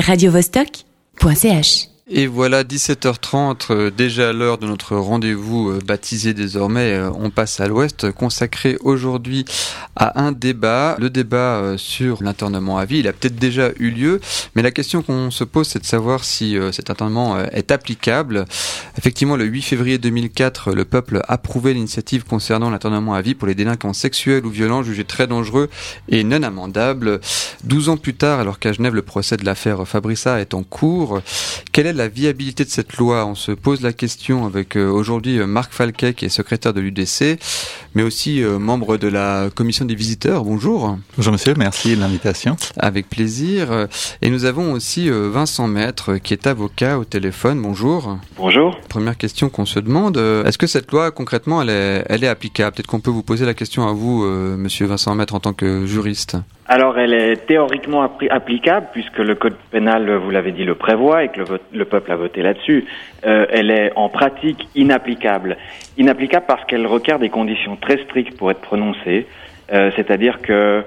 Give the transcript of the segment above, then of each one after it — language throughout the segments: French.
radiovostok.ch Et voilà 17h30, euh, déjà l'heure de notre rendez-vous euh, baptisé désormais euh, On passe à l'Ouest, consacré aujourd'hui à un débat, le débat sur l'internement à vie. Il a peut-être déjà eu lieu, mais la question qu'on se pose, c'est de savoir si cet internement est applicable. Effectivement, le 8 février 2004, le peuple a approuvé l'initiative concernant l'internement à vie pour les délinquants sexuels ou violents jugés très dangereux et non amendables. 12 ans plus tard, alors qu'à Genève, le procès de l'affaire Fabriça est en cours, la viabilité de cette loi? On se pose la question avec euh, aujourd'hui euh, Marc Falquet, qui est secrétaire de l'UDC, mais aussi euh, membre de la commission des visiteurs. Bonjour. Bonjour monsieur, merci de l'invitation. Avec plaisir. Et nous avons aussi Vincent Maître, qui est avocat au téléphone. Bonjour. Bonjour. Première question qu'on se demande, est-ce que cette loi, concrètement, elle est, elle est applicable? Peut-être qu'on peut vous poser la question à vous, monsieur Vincent Maître, en tant que juriste. Alors, elle est théoriquement applicable puisque le code pénal, vous l'avez dit, le prévoit et que le, peuple a voté là-dessus. Euh, elle est en pratique inapplicable. Inapplicable parce qu'elle requiert des conditions très strictes pour être prononcée. Euh, c'est-à-dire que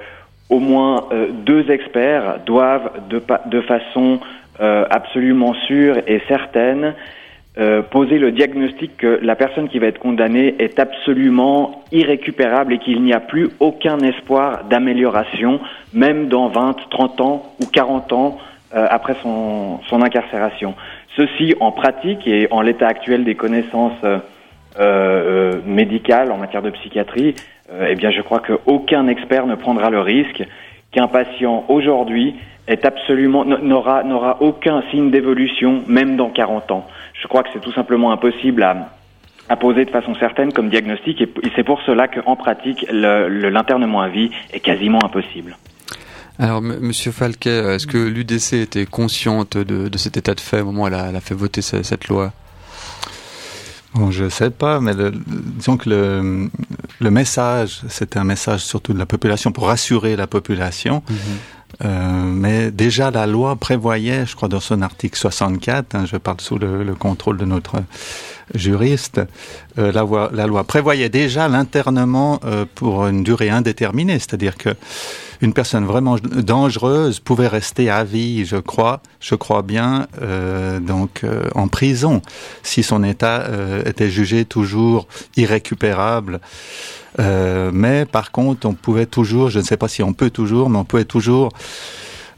au moins euh, deux experts doivent, de, de façon absolument sûre et certaine, euh, poser le diagnostic que la personne qui va être condamnée est absolument irrécupérable et qu'il n'y a plus aucun espoir d'amélioration, même dans 20, 30 ans ou 40 ans euh, après son, incarcération. Ceci, en pratique et en l'état actuel des connaissances euh, médicales en matière de psychiatrie, eh bien, je crois qu'aucun expert ne prendra le risque qu'un patient aujourd'hui est absolument n'aura n'aura aucun signe d'évolution, même dans 40 ans. Je crois que c'est tout simplement impossible à, à poser de façon certaine comme diagnostic, et, c'est pour cela qu'en pratique, l'internement à vie est quasiment impossible. Alors, Monsieur Falquet, est-ce que l'UDC était consciente de, de, cet état de fait au moment où elle a, elle a fait voter cette, cette loi? Bon, je sais pas, mais le, disons que le, le message, c'était un message surtout de la population pour rassurer la population. Mm-hmm. Euh, mais déjà la loi prévoyait, je crois dans son article 64, hein, je parle sous le, le, contrôle de notre juriste, euh, la, loi, la, loi, prévoyait déjà l'internement euh, pour une durée indéterminée, c'est-à-dire que une personne vraiment dangereuse pouvait rester à vie, je crois, je crois bien, euh, donc en prison si son état était jugé toujours irrécupérable. Euh, mais par contre, on pouvait toujours, je ne sais pas si on peut toujours, mais on pouvait toujours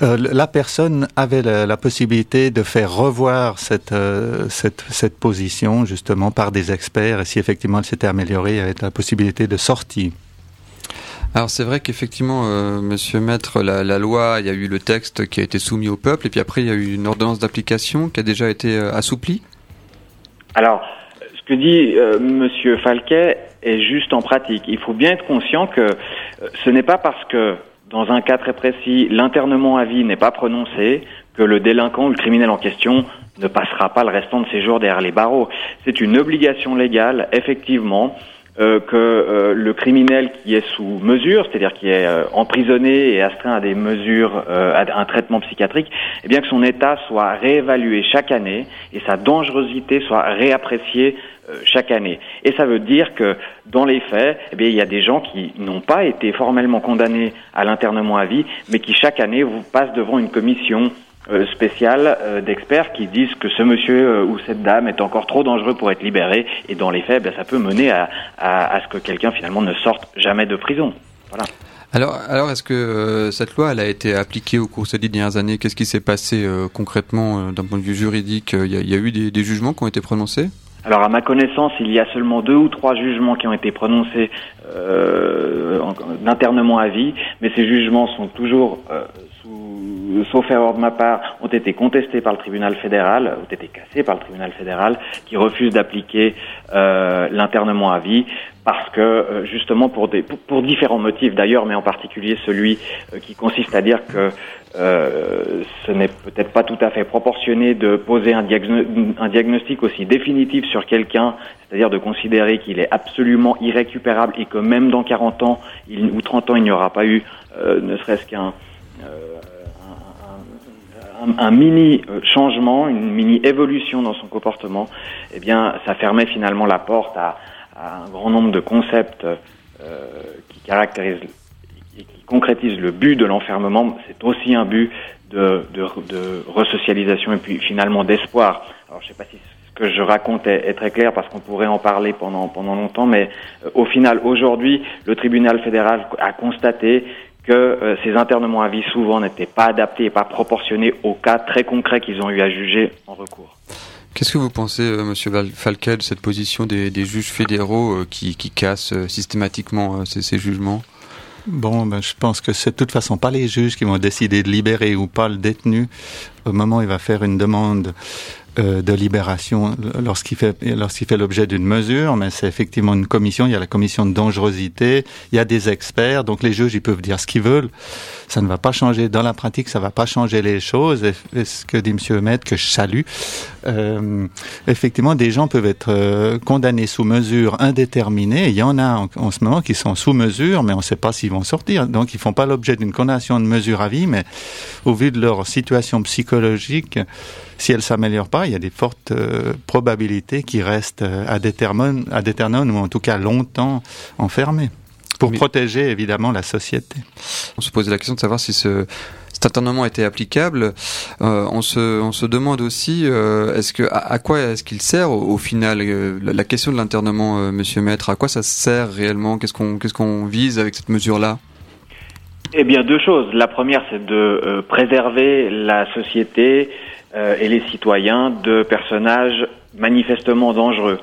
euh, la personne avait la, possibilité de faire revoir cette, euh, cette, cette, position justement par des experts et si effectivement elle s'était améliorée, y avait la possibilité de sortir. Alors c'est vrai qu'effectivement, euh, Monsieur Maître, la, la, loi, il y a eu le texte qui a été soumis au peuple et puis après il y a eu une ordonnance d'application qui a déjà été assouplie. Alors, ce que dit Monsieur Falquet est juste en pratique. Il faut bien être conscient que euh, ce n'est pas parce que, dans un cas très précis, l'internement à vie n'est pas prononcé que le délinquant ou le criminel en question ne passera pas le restant de ses jours derrière les barreaux. C'est une obligation légale, effectivement, euh, que euh, le criminel qui est sous mesure, c'est-à-dire qui est euh, emprisonné et astreint à des mesures, à un traitement psychiatrique, eh bien que son état soit réévalué chaque année et sa dangerosité soit réappréciée chaque année. Et ça veut dire que dans les faits, eh bien, il y a des gens qui n'ont pas été formellement condamnés à l'internement à vie, mais qui chaque année vous passent devant une commission euh, spécial euh, d'experts qui disent que ce monsieur euh, ou cette dame est encore trop dangereux pour être libéré et dans les faits, ben, ça peut mener à, à, à ce que quelqu'un finalement ne sorte jamais de prison. Voilà. Alors, alors est-ce que cette loi elle a été appliquée au cours de ces dix dernières années? Qu'est-ce qui s'est passé concrètement d'un point de vue juridique? Il y, y a eu des, des, jugements qui ont été prononcés? Alors à ma connaissance, il y a seulement deux ou trois jugements qui ont été prononcés euh, d'internement à vie, mais ces jugements sont toujours euh, sauf erreur de ma part, ont été contestés par le tribunal fédéral, ont été cassés par le tribunal fédéral, qui refuse d'appliquer euh, l'internement à vie parce que euh, justement pour, des, pour, différents motifs d'ailleurs, mais en particulier celui euh, qui consiste à dire que euh, ce n'est peut-être pas tout à fait proportionné de poser un, diagnostic aussi définitif sur quelqu'un, c'est-à-dire de considérer qu'il est absolument irrécupérable et que même dans 40 ans ou 30 ans il n'y aura pas eu ne serait-ce qu'un un, mini euh, changement, une mini évolution dans son comportement, eh bien, ça fermait finalement la porte à, un grand nombre de concepts euh, qui caractérisent et qui concrétisent le but de l'enfermement. C'est aussi un but de, de, de resocialisation et puis finalement d'espoir. Alors je sais pas si ce que je raconte est, très clair parce qu'on pourrait en parler pendant pendant longtemps, mais euh, au final aujourd'hui le tribunal fédéral a constaté que euh, ces internements à vie souvent n'étaient pas adaptés et pas proportionnés aux cas très concrets qu'ils ont eu à juger en recours. Qu'est-ce que vous pensez, euh, Monsieur Falquet, de cette position des, des juges fédéraux qui, qui, cassent systématiquement ces, ces jugements? Bon, ben, je pense que c'est de toute façon pas les juges qui vont décider de libérer ou pas le détenu au moment où il va faire une demande euh, de libération lorsqu'il fait lorsqu'il fait l'objet d'une mesure, mais c'est effectivement une commission. Il y a la commission de dangerosité, il y a des experts, donc les juges ils peuvent dire ce qu'ils veulent. Ça ne va pas changer dans la pratique, ça va pas changer les choses. Et, ce que dit Monsieur Maître que je salue, euh, effectivement, des gens peuvent être euh, condamnés sous mesure indéterminée. Il y en a en, ce moment qui sont sous mesure, mais on ne sait pas s'ils vont sortir. Donc ils font pas l'objet d'une condamnation de mesure à vie, mais au vu de leur situation psychologique si elle s'améliore pas, il y a des fortes euh, probabilités qu'ils restent euh, à déterminer, à déterminer ou en tout cas longtemps enfermés pour protéger évidemment la société. On se posait la question de savoir si ce, cet internement était applicable. Euh, on, se, on se demande aussi est-ce que à, quoi est-ce qu'il sert au, final la, question de l'internement, Monsieur Maître, à quoi ça sert réellement? Qu'est-ce qu'on qu'est-ce qu'on vise avec cette mesure-là? Eh bien, deux choses. La première, c'est de préserver la société euh, et les citoyens de personnages manifestement dangereux.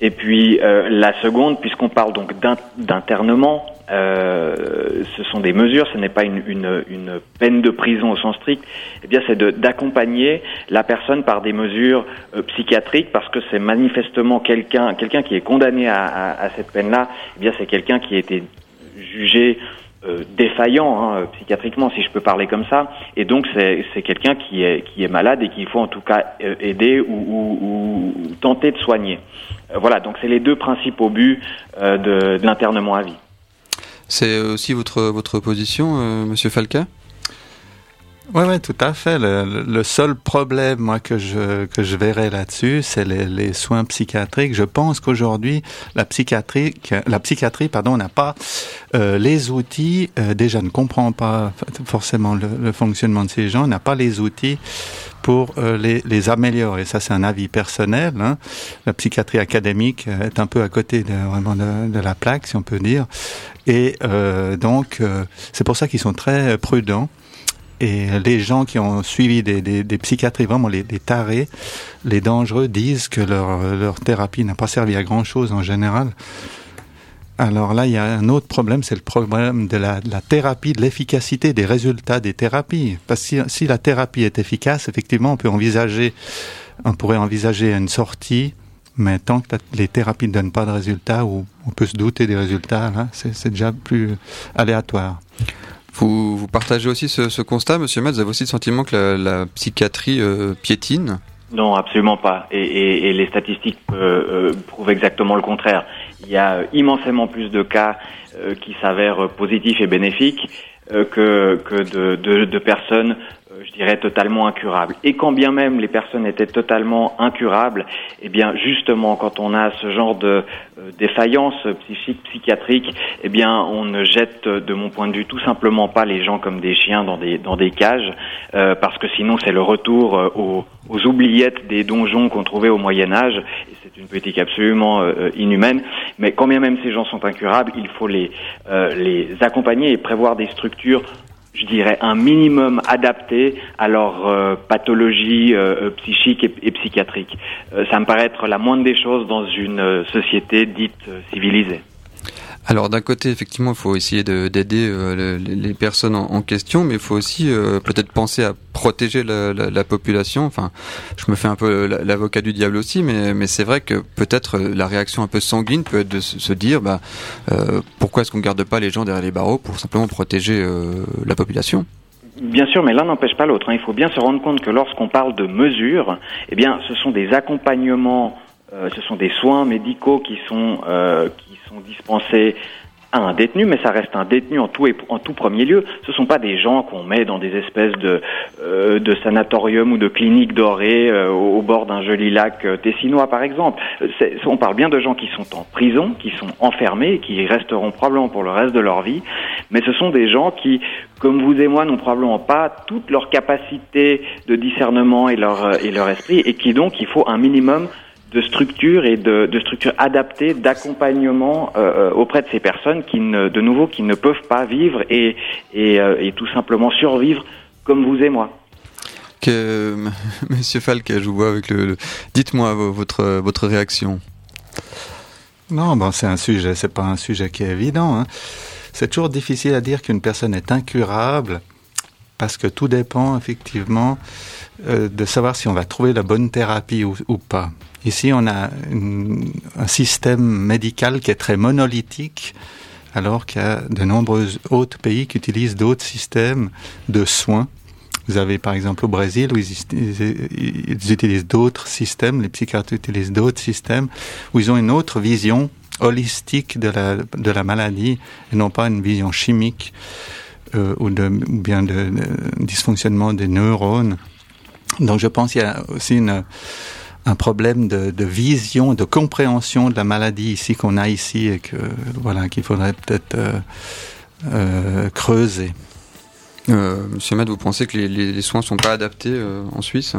Et puis euh, la seconde, puisqu'on parle donc d'internement, euh, ce sont des mesures, ce n'est pas une, une, une, peine de prison au sens strict. Eh bien, c'est d'accompagner la personne par des mesures euh, psychiatriques, parce que c'est manifestement quelqu'un, quelqu'un qui est condamné à, à, à cette peine-là. Eh bien, c'est quelqu'un qui a été jugé euh, défaillant hein, psychiatriquement, si je peux parler comme ça. Et donc c'est quelqu'un qui est qui est malade et qu'il faut en tout cas euh, aider ou, ou, ou tenter de soigner. Euh, voilà, donc c'est les deux principaux buts de, de l'internement à vie. C'est aussi votre votre position, Monsieur Falca? Oui, ouais, tout à fait. Le, le, seul problème, moi, que je que je verrais là-dessus, c'est les, les, soins psychiatriques. Je pense qu'aujourd'hui, la psychiatrie, la psychiatrie, pardon, n'a pas euh, les outils. Euh, déjà, ne comprend pas forcément le, le, fonctionnement de ces gens, n'a pas les outils pour euh, les, les, améliorer. Ça, c'est un avis personnel. Hein. La psychiatrie académique est un peu à côté de, vraiment de, de la plaque, si on peut dire. Et euh, donc, c'est pour ça qu'ils sont très prudents et les gens qui ont suivi des, des, psychiatries, vraiment les, tarés, les dangereux, disent que leur, leur thérapie n'a pas servi à grand-chose en général. Alors là, il y a un autre problème, c'est le problème de la, de la thérapie, de l'efficacité des résultats des thérapies. Parce que si, si, la thérapie est efficace, effectivement, on peut envisager, on pourrait envisager une sortie, mais tant que les thérapies ne donnent pas de résultats, ou on peut se douter des résultats, là, c'est déjà plus aléatoire. Vous, partagez aussi ce, constat, Monsieur Metz Vous avez aussi le sentiment que la, psychiatrie euh, piétine? Non, absolument pas. Et, les statistiques euh, euh, prouvent exactement le contraire. Il y a immensément plus de cas qui s'avèrent positifs et bénéfiques que, de, personnes totalement incurables. Et quand bien même les personnes étaient totalement incurables, eh bien, justement, quand on a ce genre de euh, défaillance psychique, psychiatrique, eh bien, on ne jette, de mon point de vue, tout simplement pas les gens comme des chiens dans des dans des cages, euh, parce que sinon, c'est le retour euh, aux, aux, oubliettes des donjons qu'on trouvait au Moyen Âge. C'est une politique absolument euh, inhumaine. Mais quand bien même ces gens sont incurables, il faut les les accompagner et prévoir des structures je dirais, un minimum adapté à leur euh, pathologie euh, euh, psychique et, psychiatrique. ça me paraît être la moindre des choses dans une société dite civilisée. Alors d'un côté, effectivement, il faut essayer d'aider euh, les, personnes en, question, mais il faut aussi euh, peut-être penser à protéger la, la, la, population. Enfin, je me fais un peu l'avocat du diable aussi, mais, mais c'est vrai que peut-être la réaction un peu sanguine peut être de se dire, bah, euh, pourquoi est-ce qu'on garde pas les gens derrière les barreaux pour simplement protéger euh, la population? Bien sûr, mais l'un n'empêche pas l'autre. Hein. Il faut bien se rendre compte que lorsqu'on parle de mesures, eh bien, ce sont des accompagnements, euh, ce sont des soins médicaux qui sont euh, qui sont dispensés à un détenu, mais ça reste un détenu en tout et en tout premier lieu. Ce sont pas des gens qu'on met dans des espèces de euh, de sanatorium ou de cliniques dorées euh, au bord d'un joli lac euh, tessinois, par exemple. On parle bien de gens qui sont en prison, qui sont enfermés, qui resteront probablement pour le reste de leur vie, mais ce sont des gens qui, comme vous et moi, n'ont probablement pas toute leur capacité de discernement et leur et leur esprit, et qui donc il faut un minimum de structures et de, de structures adaptées d'accompagnement euh, euh, auprès de ces personnes qui ne, de nouveau qui ne peuvent pas vivre et, et, euh, et tout simplement survivre comme vous et moi. Que, Monsieur Falk, je vous vois avec le. Dites-moi votre votre réaction. Non, bon, c'est un sujet, c'est pas un sujet qui est évident. Hein. C'est toujours difficile à dire qu'une personne est incurable parce que tout dépend effectivement euh, de savoir si on va trouver la bonne thérapie ou, ou pas. Ici, on a un système médical qui est très monolithique, alors qu'il y a de nombreux autres pays qui utilisent d'autres systèmes de soins. Vous avez par exemple au Brésil où ils, utilisent d'autres systèmes, les psychiatres utilisent d'autres systèmes, où ils ont une autre vision holistique de la, maladie et non pas une vision chimique euh, ou, bien de dysfonctionnement des neurones. Donc je pense qu'il y a aussi une, un problème de, de, vision, de compréhension de la maladie ici qu'on a ici et que voilà qu'il faudrait peut-être euh, euh, creuser. Euh, Monsieur Matt, vous pensez que les, les, les soins sont pas adaptés euh, en Suisse?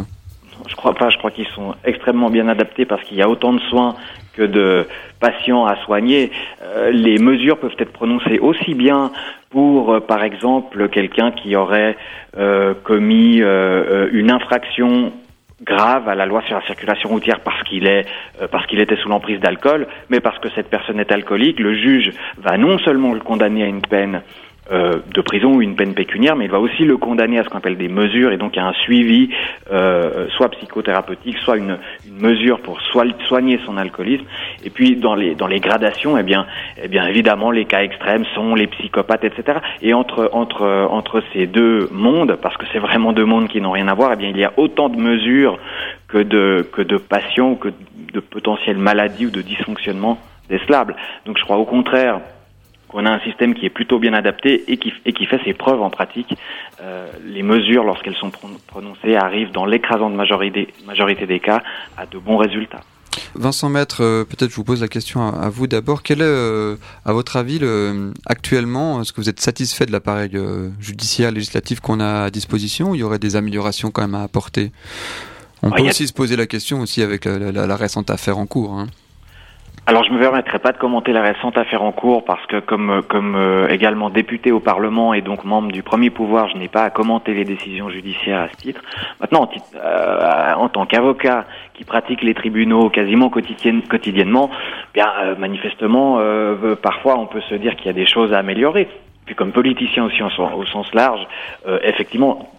Je crois pas. Je crois qu'ils sont extrêmement bien adaptés parce qu'il y a autant de soins que de patients à soigner. Euh, les mesures peuvent être prononcées aussi bien pour, euh, par exemple, quelqu'un qui aurait euh, commis euh, une infraction grave à la loi sur la circulation routière parce qu'il est euh, parce qu'il était sous l'emprise d'alcool, mais parce que cette personne est alcoolique, le juge va non seulement le condamner à une peine euh, de prison ou une peine pécuniaire, mais il va aussi le condamner à ce qu'on appelle des mesures et donc à un suivi, euh, soit psychothérapeutique, soit une, une mesure pour soigner son alcoolisme. Et puis dans les dans les gradations, eh bien, eh bien évidemment les cas extrêmes sont les psychopathes, etc. Et entre entre entre ces deux mondes, parce que c'est vraiment deux mondes qui n'ont rien à voir, eh bien il y a autant de mesures que de que de patients que de potentielles maladies ou de dysfonctionnements décelables. Donc je crois au contraire qu'on a un système qui est plutôt bien adapté et qui, et qui fait ses preuves en pratique. Euh, les mesures, lorsqu'elles sont prononcées, arrivent dans l'écrasante majorité, majorité des cas à de bons résultats. Vincent Maître, euh, peut-être je vous pose la question à, vous d'abord. Quel est, euh, à votre avis, le, actuellement, est-ce que vous êtes satisfait de l'appareil judiciaire législatif qu'on a à disposition ou il y aurait des améliorations quand même à apporter? On ah, peut aussi se poser la question aussi avec la, la, la récente affaire en cours. Hein. Alors je me permettrai pas de commenter la récente affaire en cours parce que comme comme euh, également député au Parlement et donc membre du premier pouvoir, je n'ai pas à commenter les décisions judiciaires à ce titre. Maintenant, en, euh, en tant qu'avocat qui pratique les tribunaux quasiment quotidiennement, bien euh, manifestement, euh, parfois on peut se dire qu'il y a des choses à améliorer. Puis comme politicien aussi au sens large, euh, effectivement,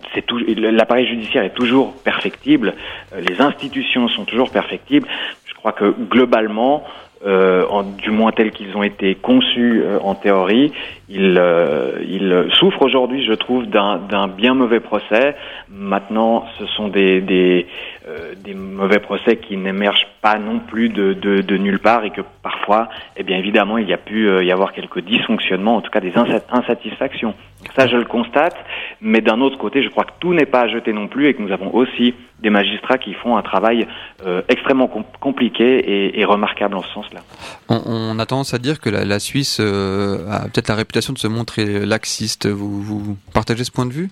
l'appareil judiciaire est toujours perfectible, les institutions sont toujours perfectibles. Je crois que globalement, euh, du moins tels qu'ils ont été conçus euh, en théorie, ils, euh, ils souffrent aujourd'hui, je trouve, d'un bien mauvais procès. Maintenant, ce sont des, des, euh, des mauvais procès qui n'émergent pas non plus de, de, de, nulle part et que parfois, eh bien évidemment, il y a pu euh, y avoir quelques dysfonctionnements, en tout cas des insatisfactions. Ça, je le constate, mais d'un autre côté, je crois que tout n'est pas à jeter non plus et que nous avons aussi des magistrats qui font un travail euh, extrêmement com compliqué et, remarquable en ce sens-là. On, a tendance à dire que la, Suisse euh, a peut-être la réputation de se montrer laxiste. Vous partagez ce point de vue?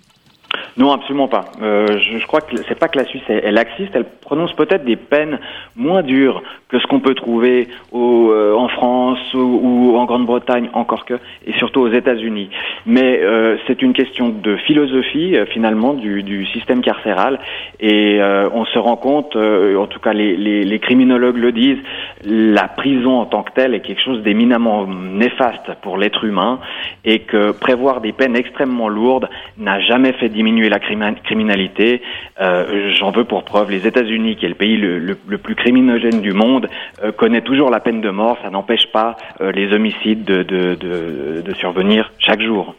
Non, absolument pas. Euh, je, crois que c'est pas que la Suisse est, est laxiste, elle prononce peut-être des peines moins dures que ce qu'on peut trouver au, euh, en France ou, ou en Grande-Bretagne, encore que, et surtout aux États-Unis. Mais euh, c'est une question de philosophie euh, finalement du, du, système carcéral, et euh, on se rend compte, euh, en tout cas les, les, les, criminologues le disent, la prison en tant que telle est quelque chose d'éminemment néfaste pour l'être humain, et que prévoir des peines extrêmement lourdes n'a jamais fait diminuer la criminalité. Euh, J'en veux pour preuve les États-Unis, qui est le pays le, plus criminogène du monde, euh, connaît toujours la peine de mort. Ça n'empêche pas euh, les homicides de, de, de, de, survenir chaque jour.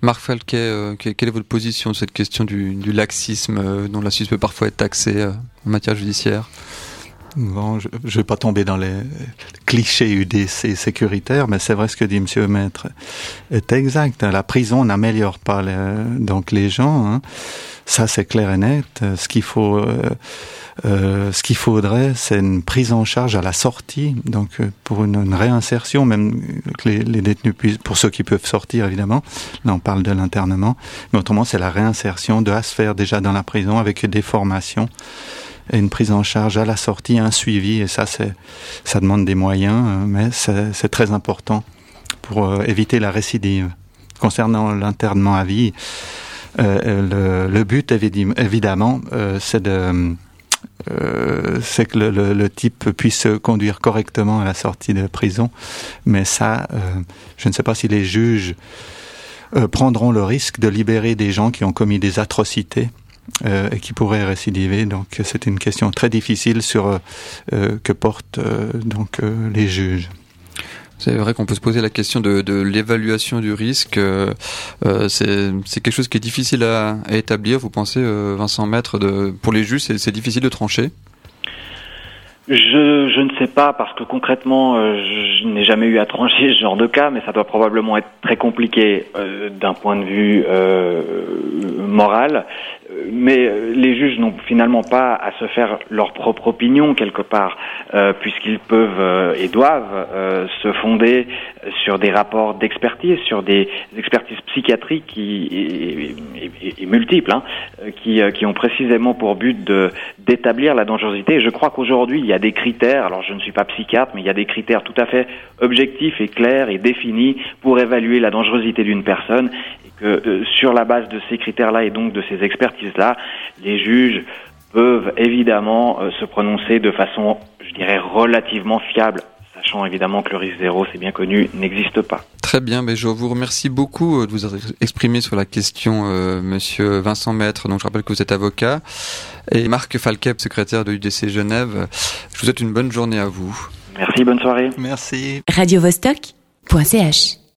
Marc Falquet, euh, quelle est votre position sur cette question du, du laxisme dont la Suisse peut parfois être taxée en matière judiciaire? Bon, je ne vais pas tomber dans les clichés UDC sécuritaires, mais c'est vrai ce que dit Monsieur Maître est exact. La prison n'améliore pas les, donc les gens. Hein. Ça, c'est clair et net. Ce qu'il faut, euh, euh, ce qu'il faudrait, c'est une prise en charge à la sortie, donc euh, pour une, réinsertion, même que les, les, détenus puissent, pour ceux qui peuvent sortir évidemment. Là, on parle de l'internement, mais autrement, c'est la réinsertion de se faire déjà dans la prison avec des formations une prise en charge à la sortie, un suivi, et ça, ça demande des moyens, euh, mais c'est, très important pour euh, éviter la récidive. Concernant l'internement à vie, euh, le, but évidemment, c'est de c'est que le, le, type puisse conduire correctement à la sortie de prison, mais ça, je ne sais pas si les juges prendront le risque de libérer des gens qui ont commis des atrocités euh, et qui pourrait récidiver. Donc c'est une question très difficile sur euh, euh, que portent donc les juges. C'est vrai qu'on peut se poser la question de, de l'évaluation du risque. Euh, c'est quelque chose qui est difficile à, à établir. Vous pensez, Vincent Maître, de, pour les juges, c'est difficile de trancher? Je, je, ne sais pas parce que concrètement, euh, je, n'ai jamais eu à trancher ce genre de cas, mais ça doit probablement être très compliqué euh, d'un point de vue euh, moral. Mais les juges n'ont finalement pas à se faire leur propre opinion quelque part, puisqu'ils peuvent et doivent se fonder sur des rapports d'expertise, sur des expertises psychiatriques qui, et, multiples, hein, qui, qui ont précisément pour but de d'établir la dangerosité. Et je crois qu'aujourd'hui, il y a des critères, alors je ne suis pas psychiatre, mais il y a des critères tout à fait objectifs et clairs et définis pour évaluer la dangerosité d'une personne et que euh, sur la base de ces critères-là et donc de ces expertises-là, les juges peuvent évidemment euh, se prononcer de façon, je dirais, relativement fiable sachant évidemment que le risque zéro, c'est bien connu, n'existe pas. Très bien, mais je vous remercie beaucoup euh, de vous exprimer sur la question, euh, Monsieur Vincent Maître. Donc je rappelle que vous êtes avocat et Marc Falkep, secrétaire de l'UDC Genève. Je vous souhaite une bonne journée à vous. Merci, bonne soirée. Merci. Radio -Vostok